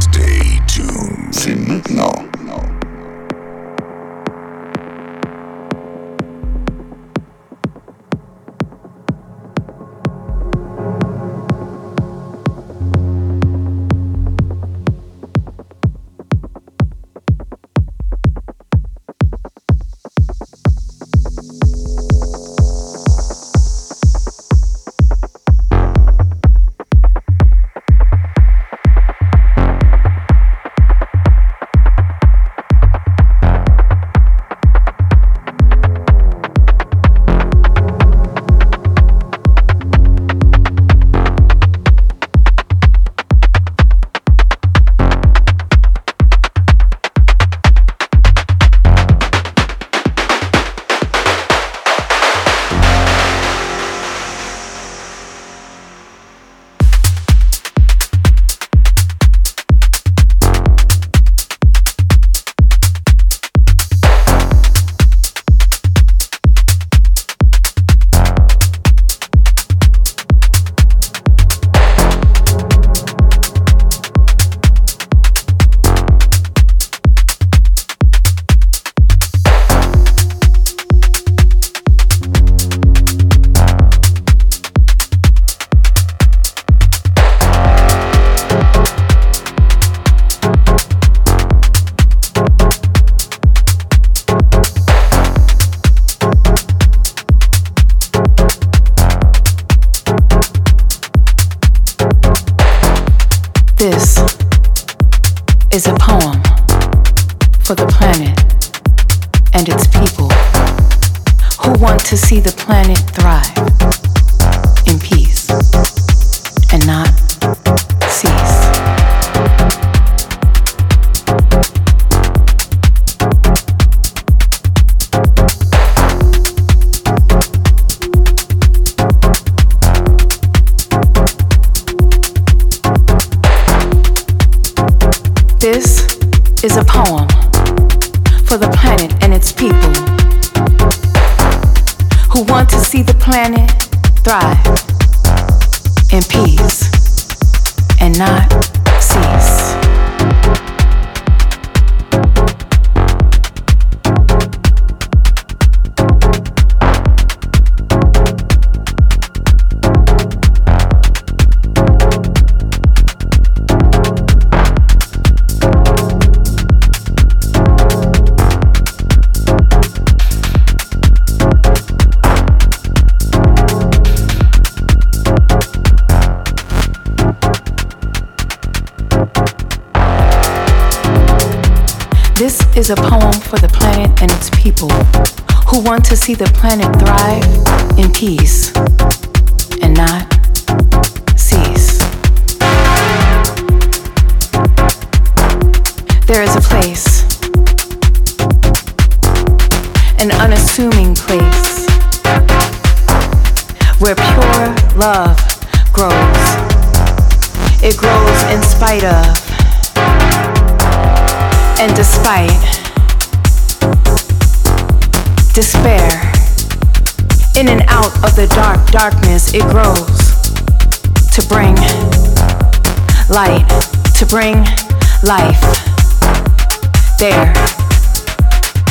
Stay tuned. C'est. See the planet thrive in peace and not cease. There is a place, an unassuming place, where pure love grows. It grows in spite of and despite despair, in and out of the dark darkness, it grows to bring light, to bring life. There,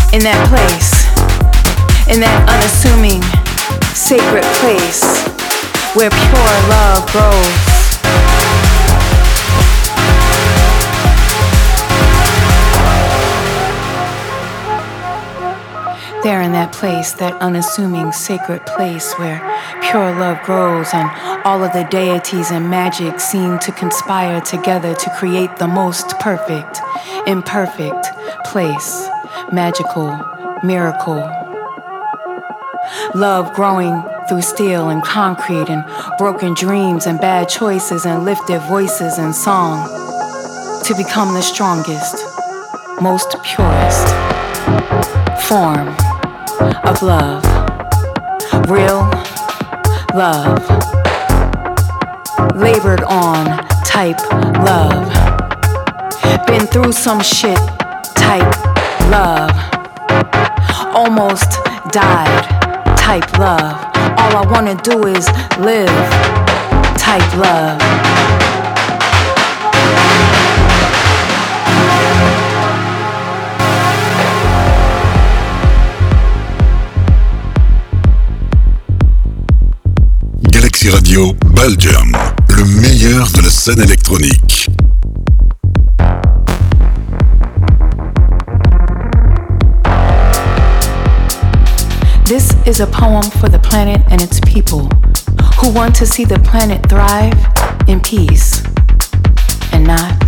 in that place, in that unassuming, sacred place where pure love grows. There in that place, that unassuming sacred place where pure love grows and all of the deities and magic seem to conspire together to create the most perfect, imperfect place, magical, miracle. Love growing through steel and concrete and broken dreams and bad choices and lifted voices and song to become the strongest, most purest form of love. Real love. Labored on type love. Been through some shit type love. Almost died type love. All I wanna do is live type love. Radio Belgium, le meilleur de la scène électronique. This is a poem for the planet and its people who want to see the planet thrive in peace and not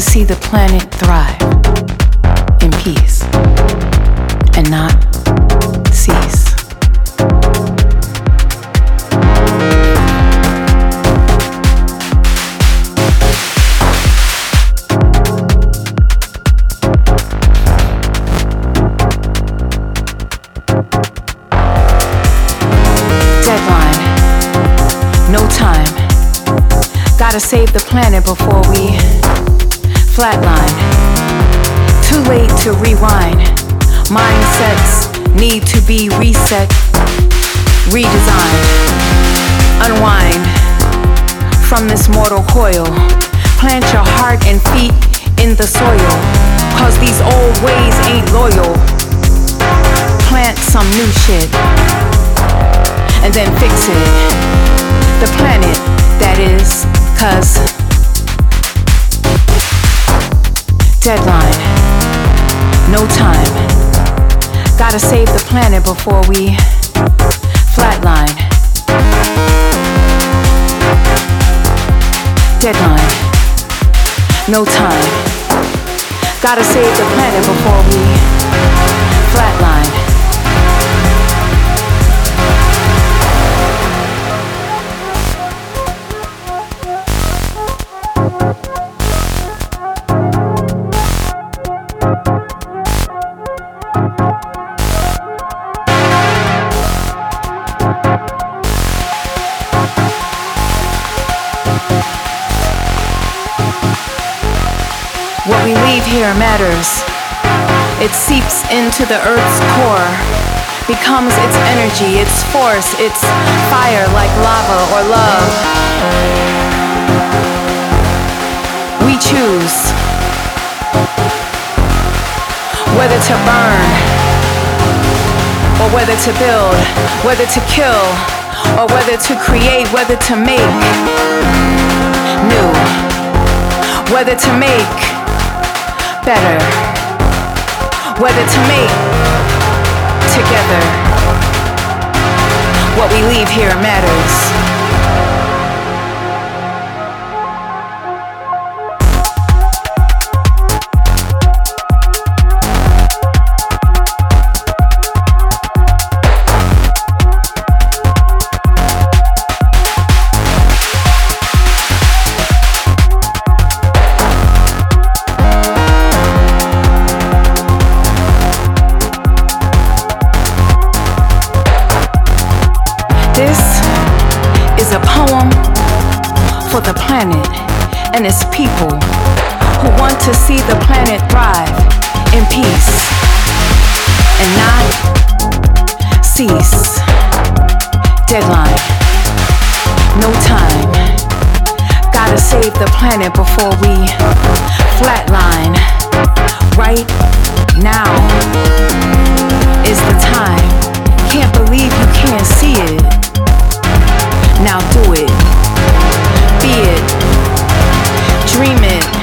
to see the planet thrive in peace and not cease. Deadline. No time. Gotta save the planet before this mortal coil. Plant your heart and feet in the soil. Cause these old ways ain't loyal. Plant some new shit and then fix it. The planet, that is. Cause deadline, no time. Gotta save the planet before we flatline. Deadline, no time. Gotta save the planet before we here matters. It seeps into the earth's core, becomes its energy, its force, its fire like lava or love. We choose whether to burn or whether to build, whether to kill or whether to create, whether to make new, whether to make better. Whether to make together. What we leave here matters. for the planet and its people who want to see the planet thrive in peace and not cease. Deadline, no time. Gotta save the planet before we flatline. Right now is the time. Can't believe you can't see it. Now do it. Be it. Dream it.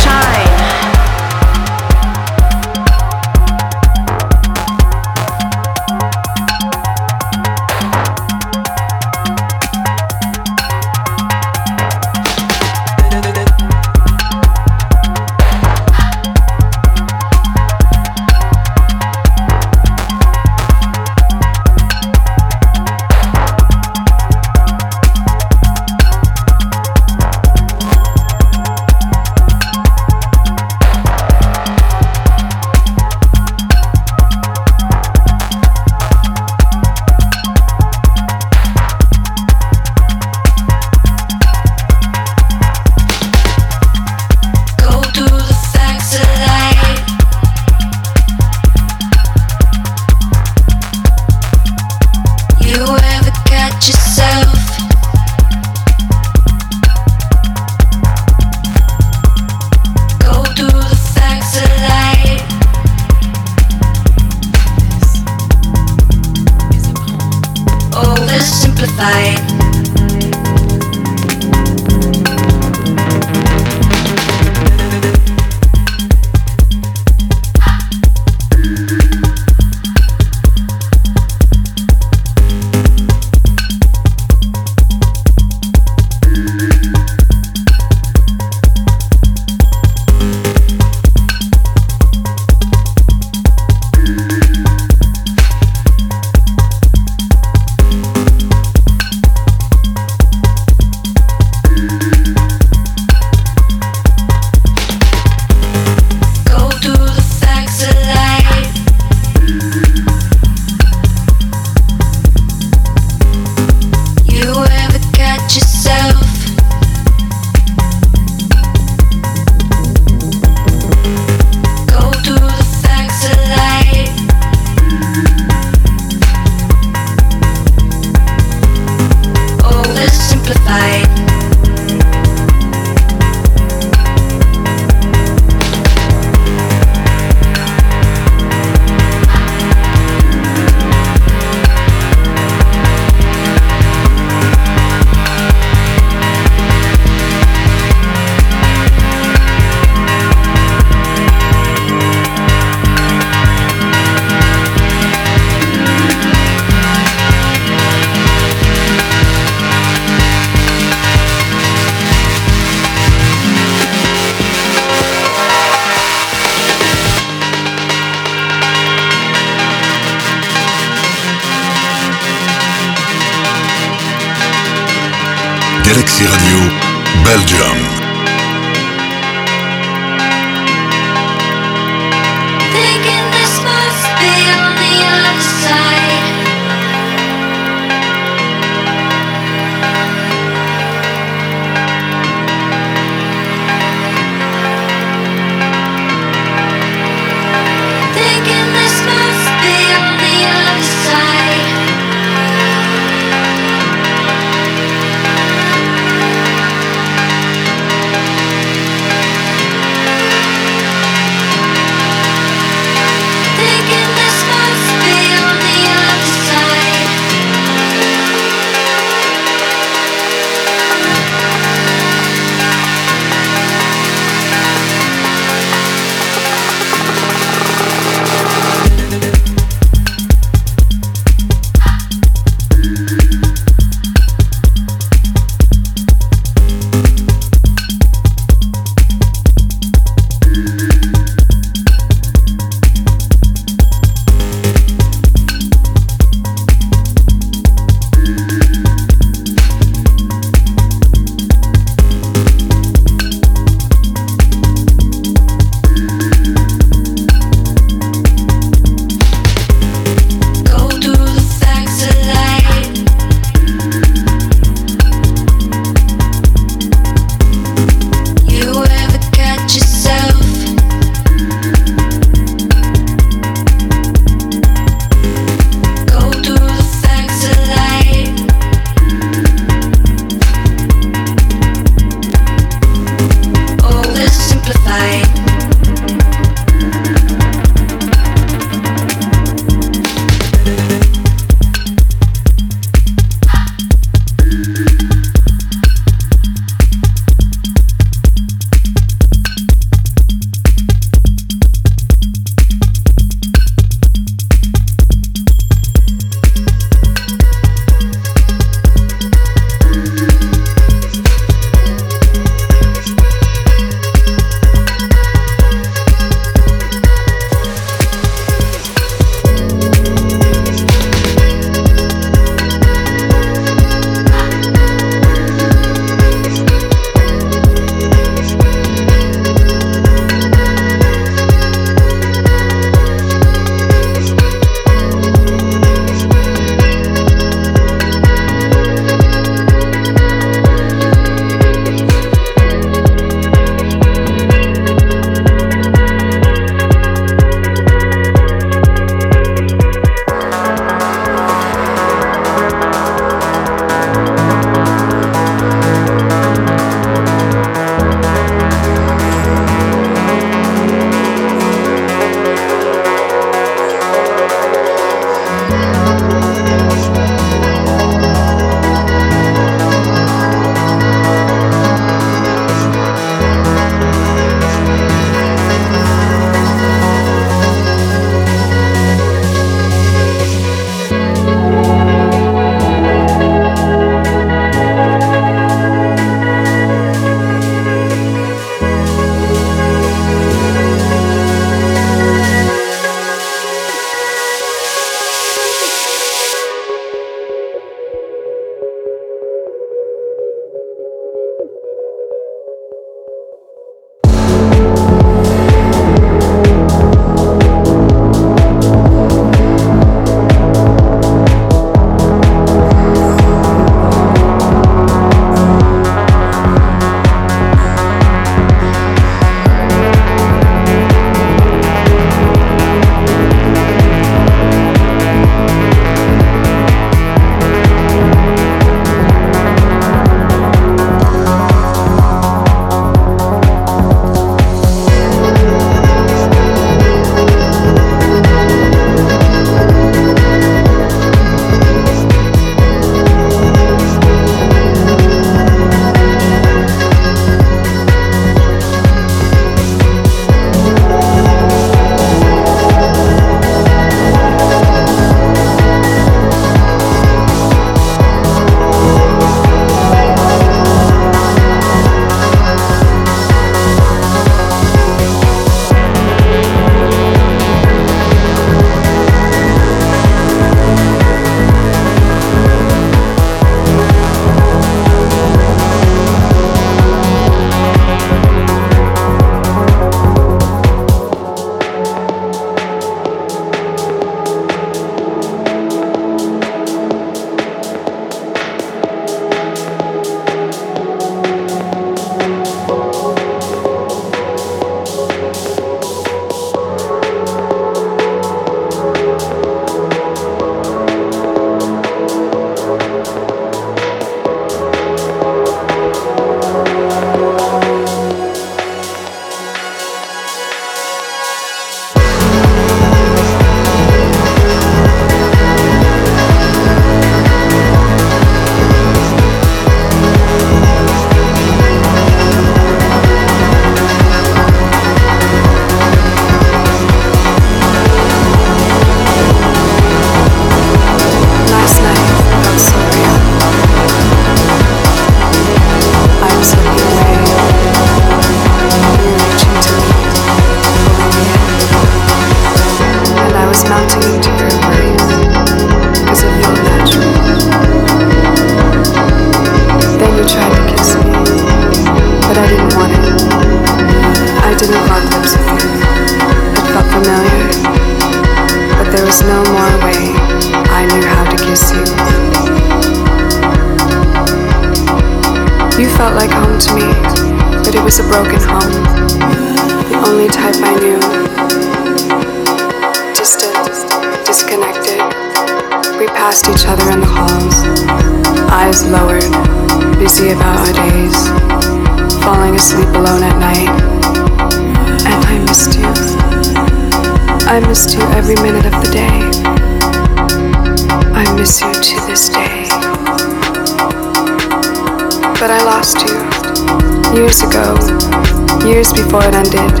Years ago, years before it ended.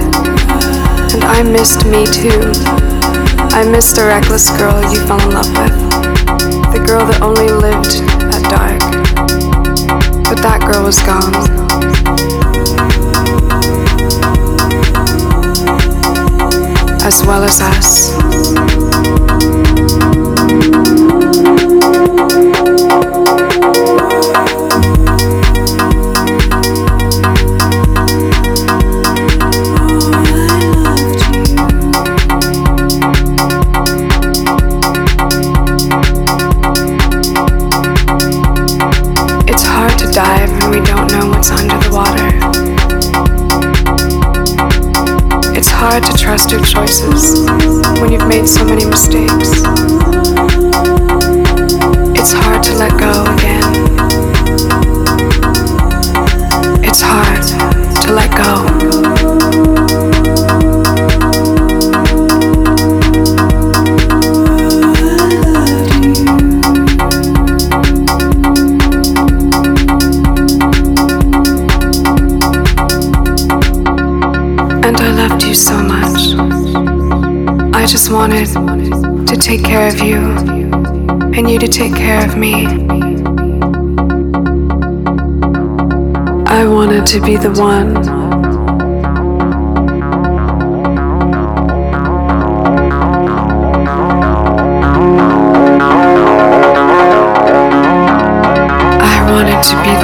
And I missed me too. I missed the reckless girl you fell in love with. The girl that only lived at dark. But that girl was gone. As well as us. Hard to trust your choices when you've made so many mistakes. It's hard to let go again. It's hard to let go. Just wanted to take care of you and you to take care of me. I wanted to be the one. I wanted to be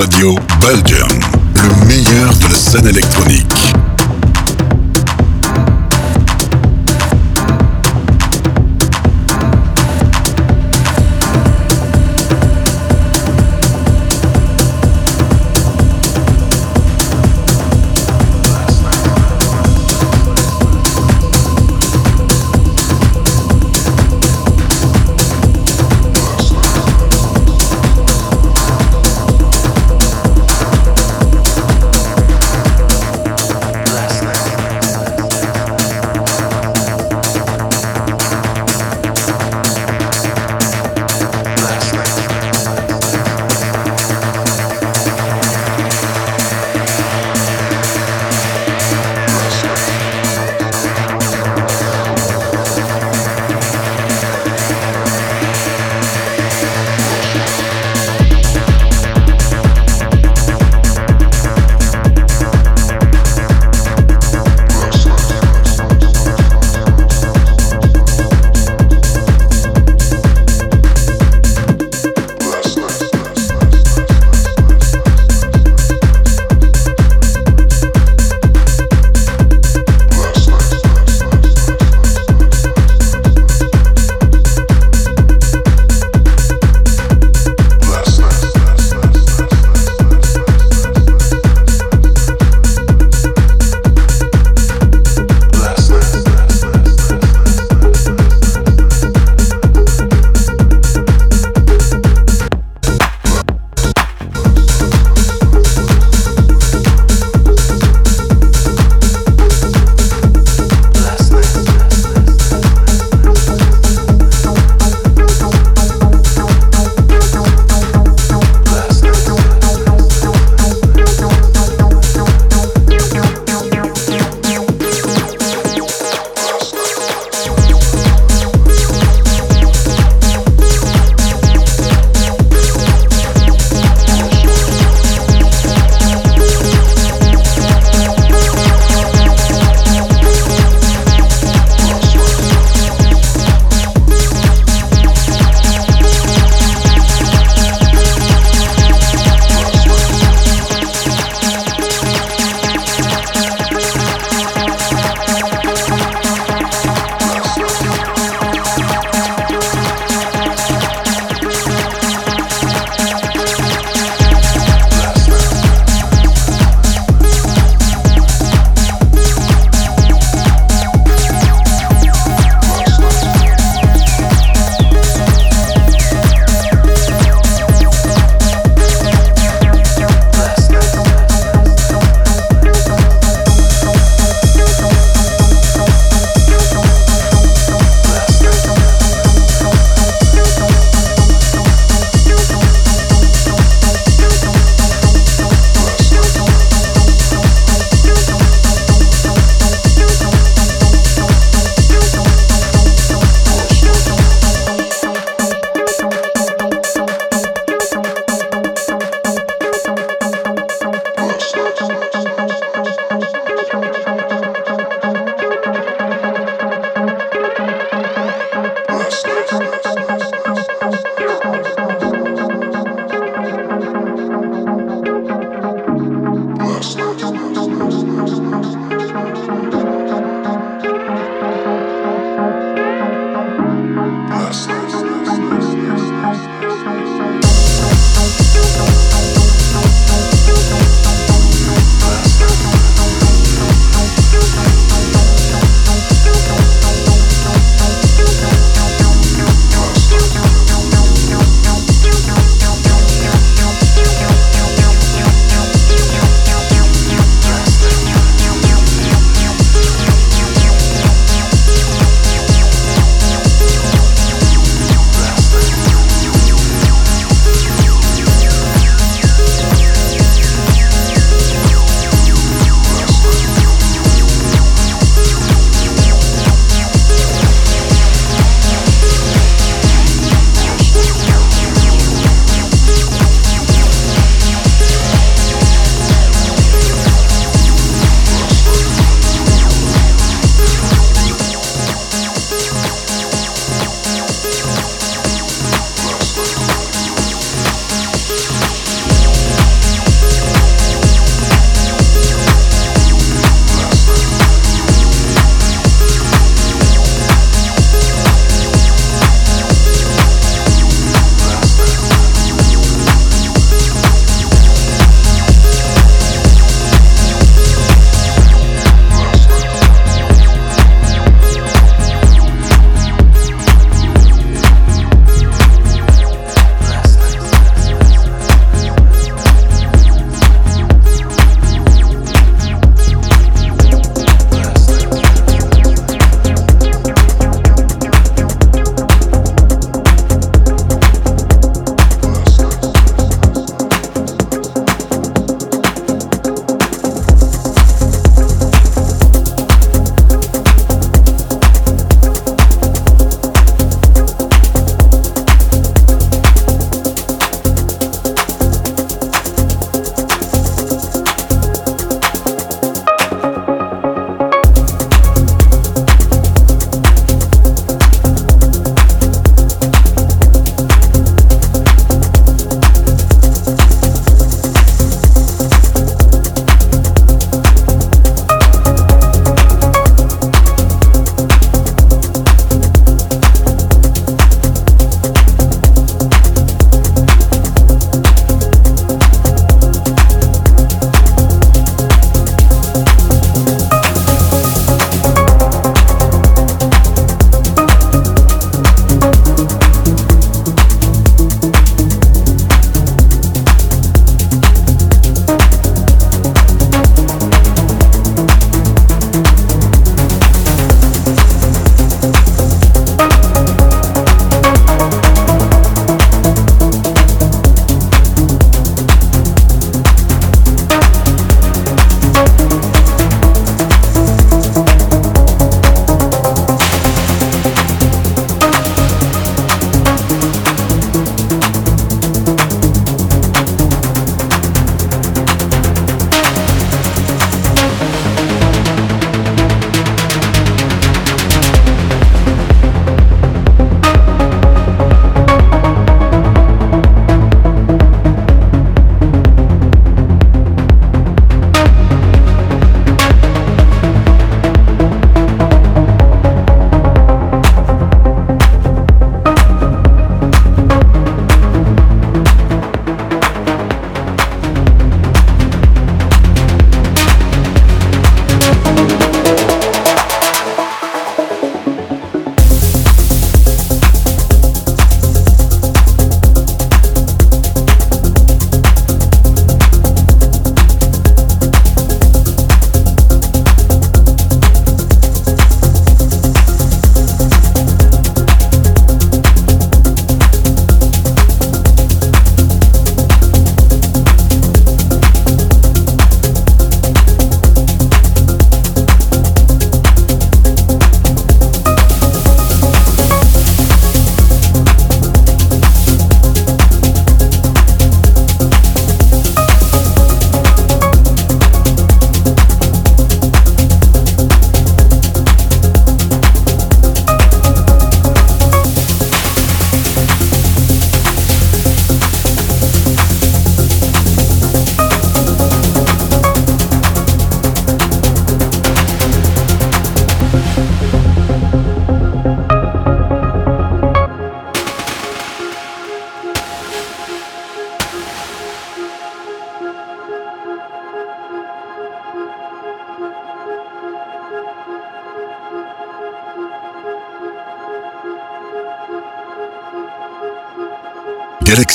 Radio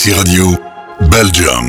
Radio, Belgium.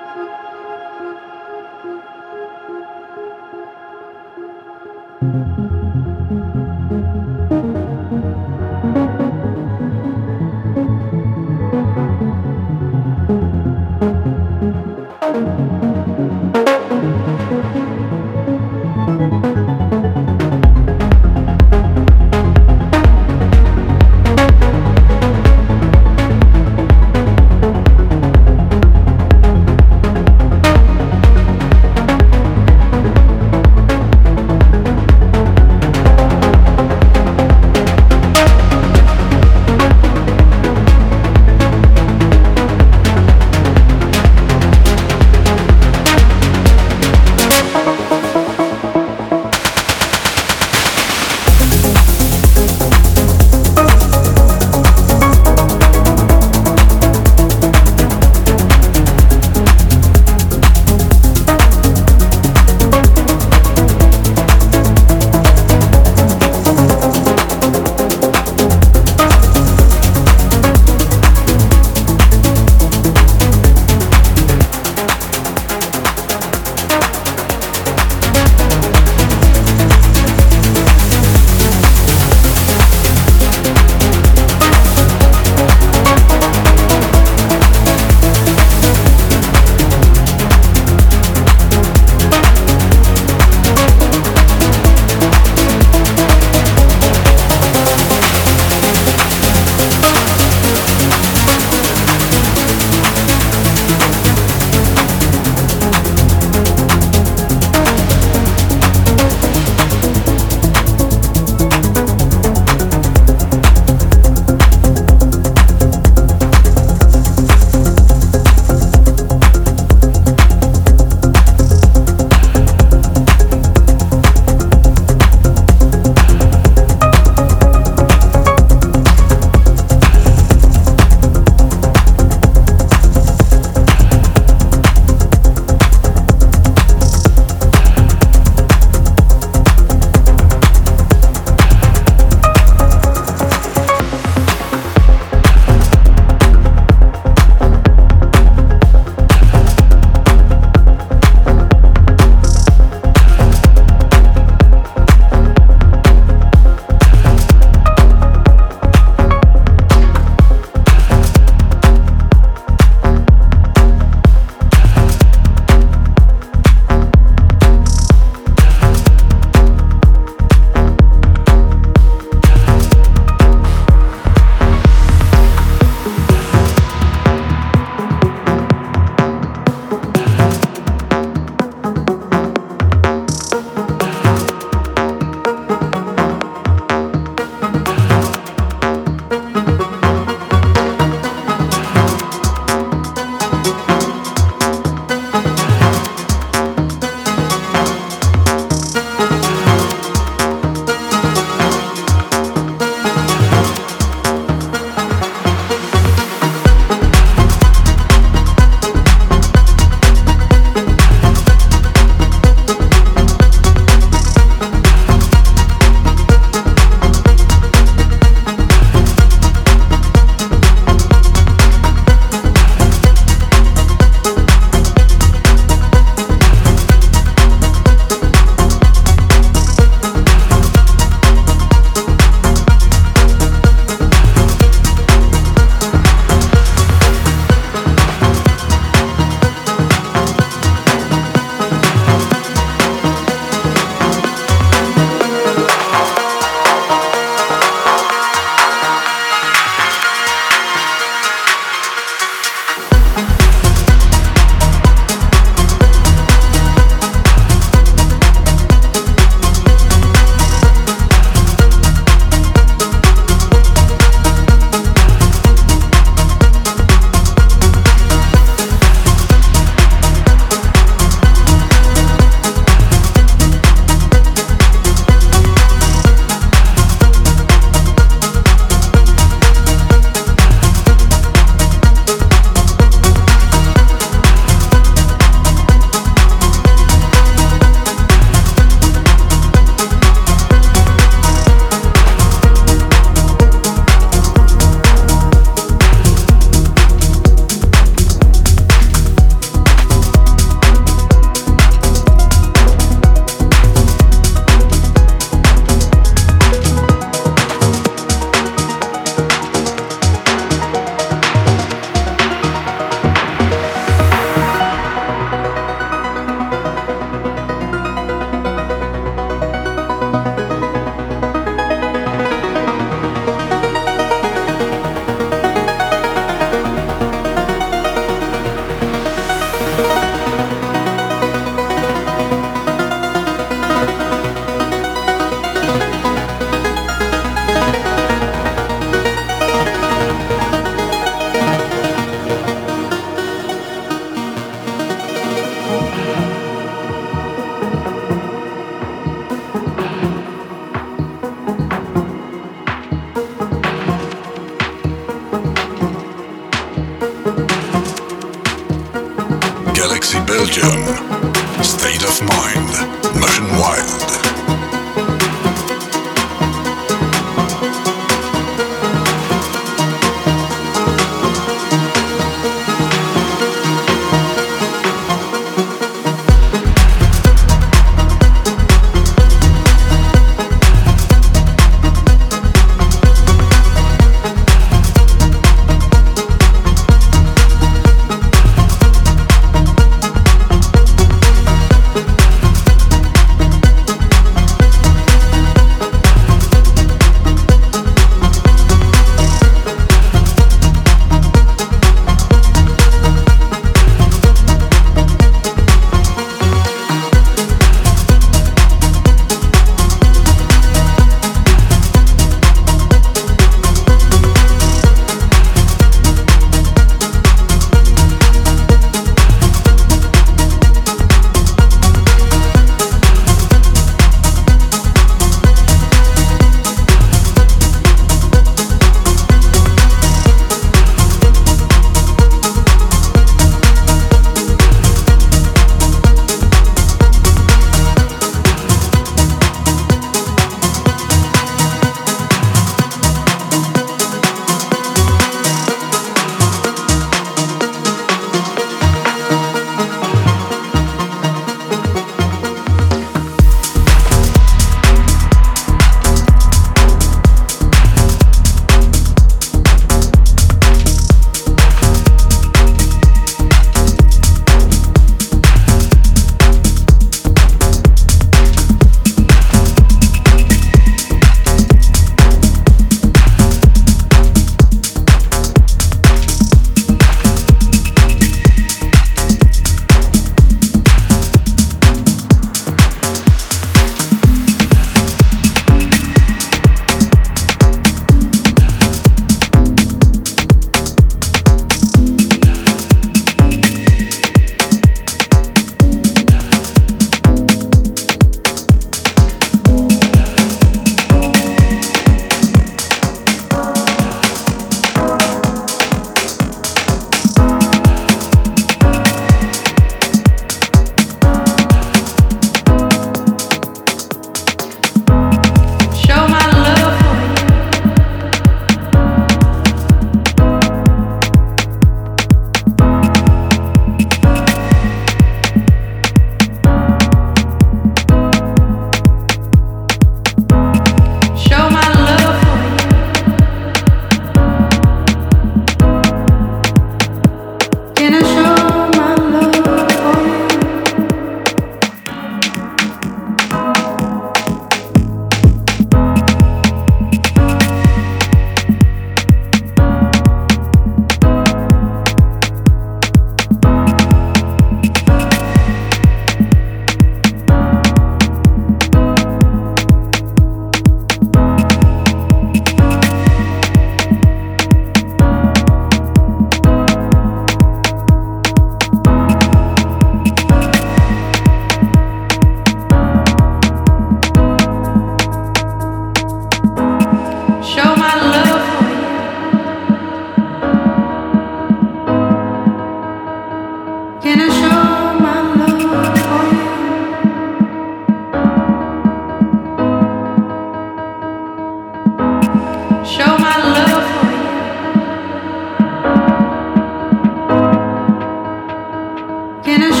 Can I?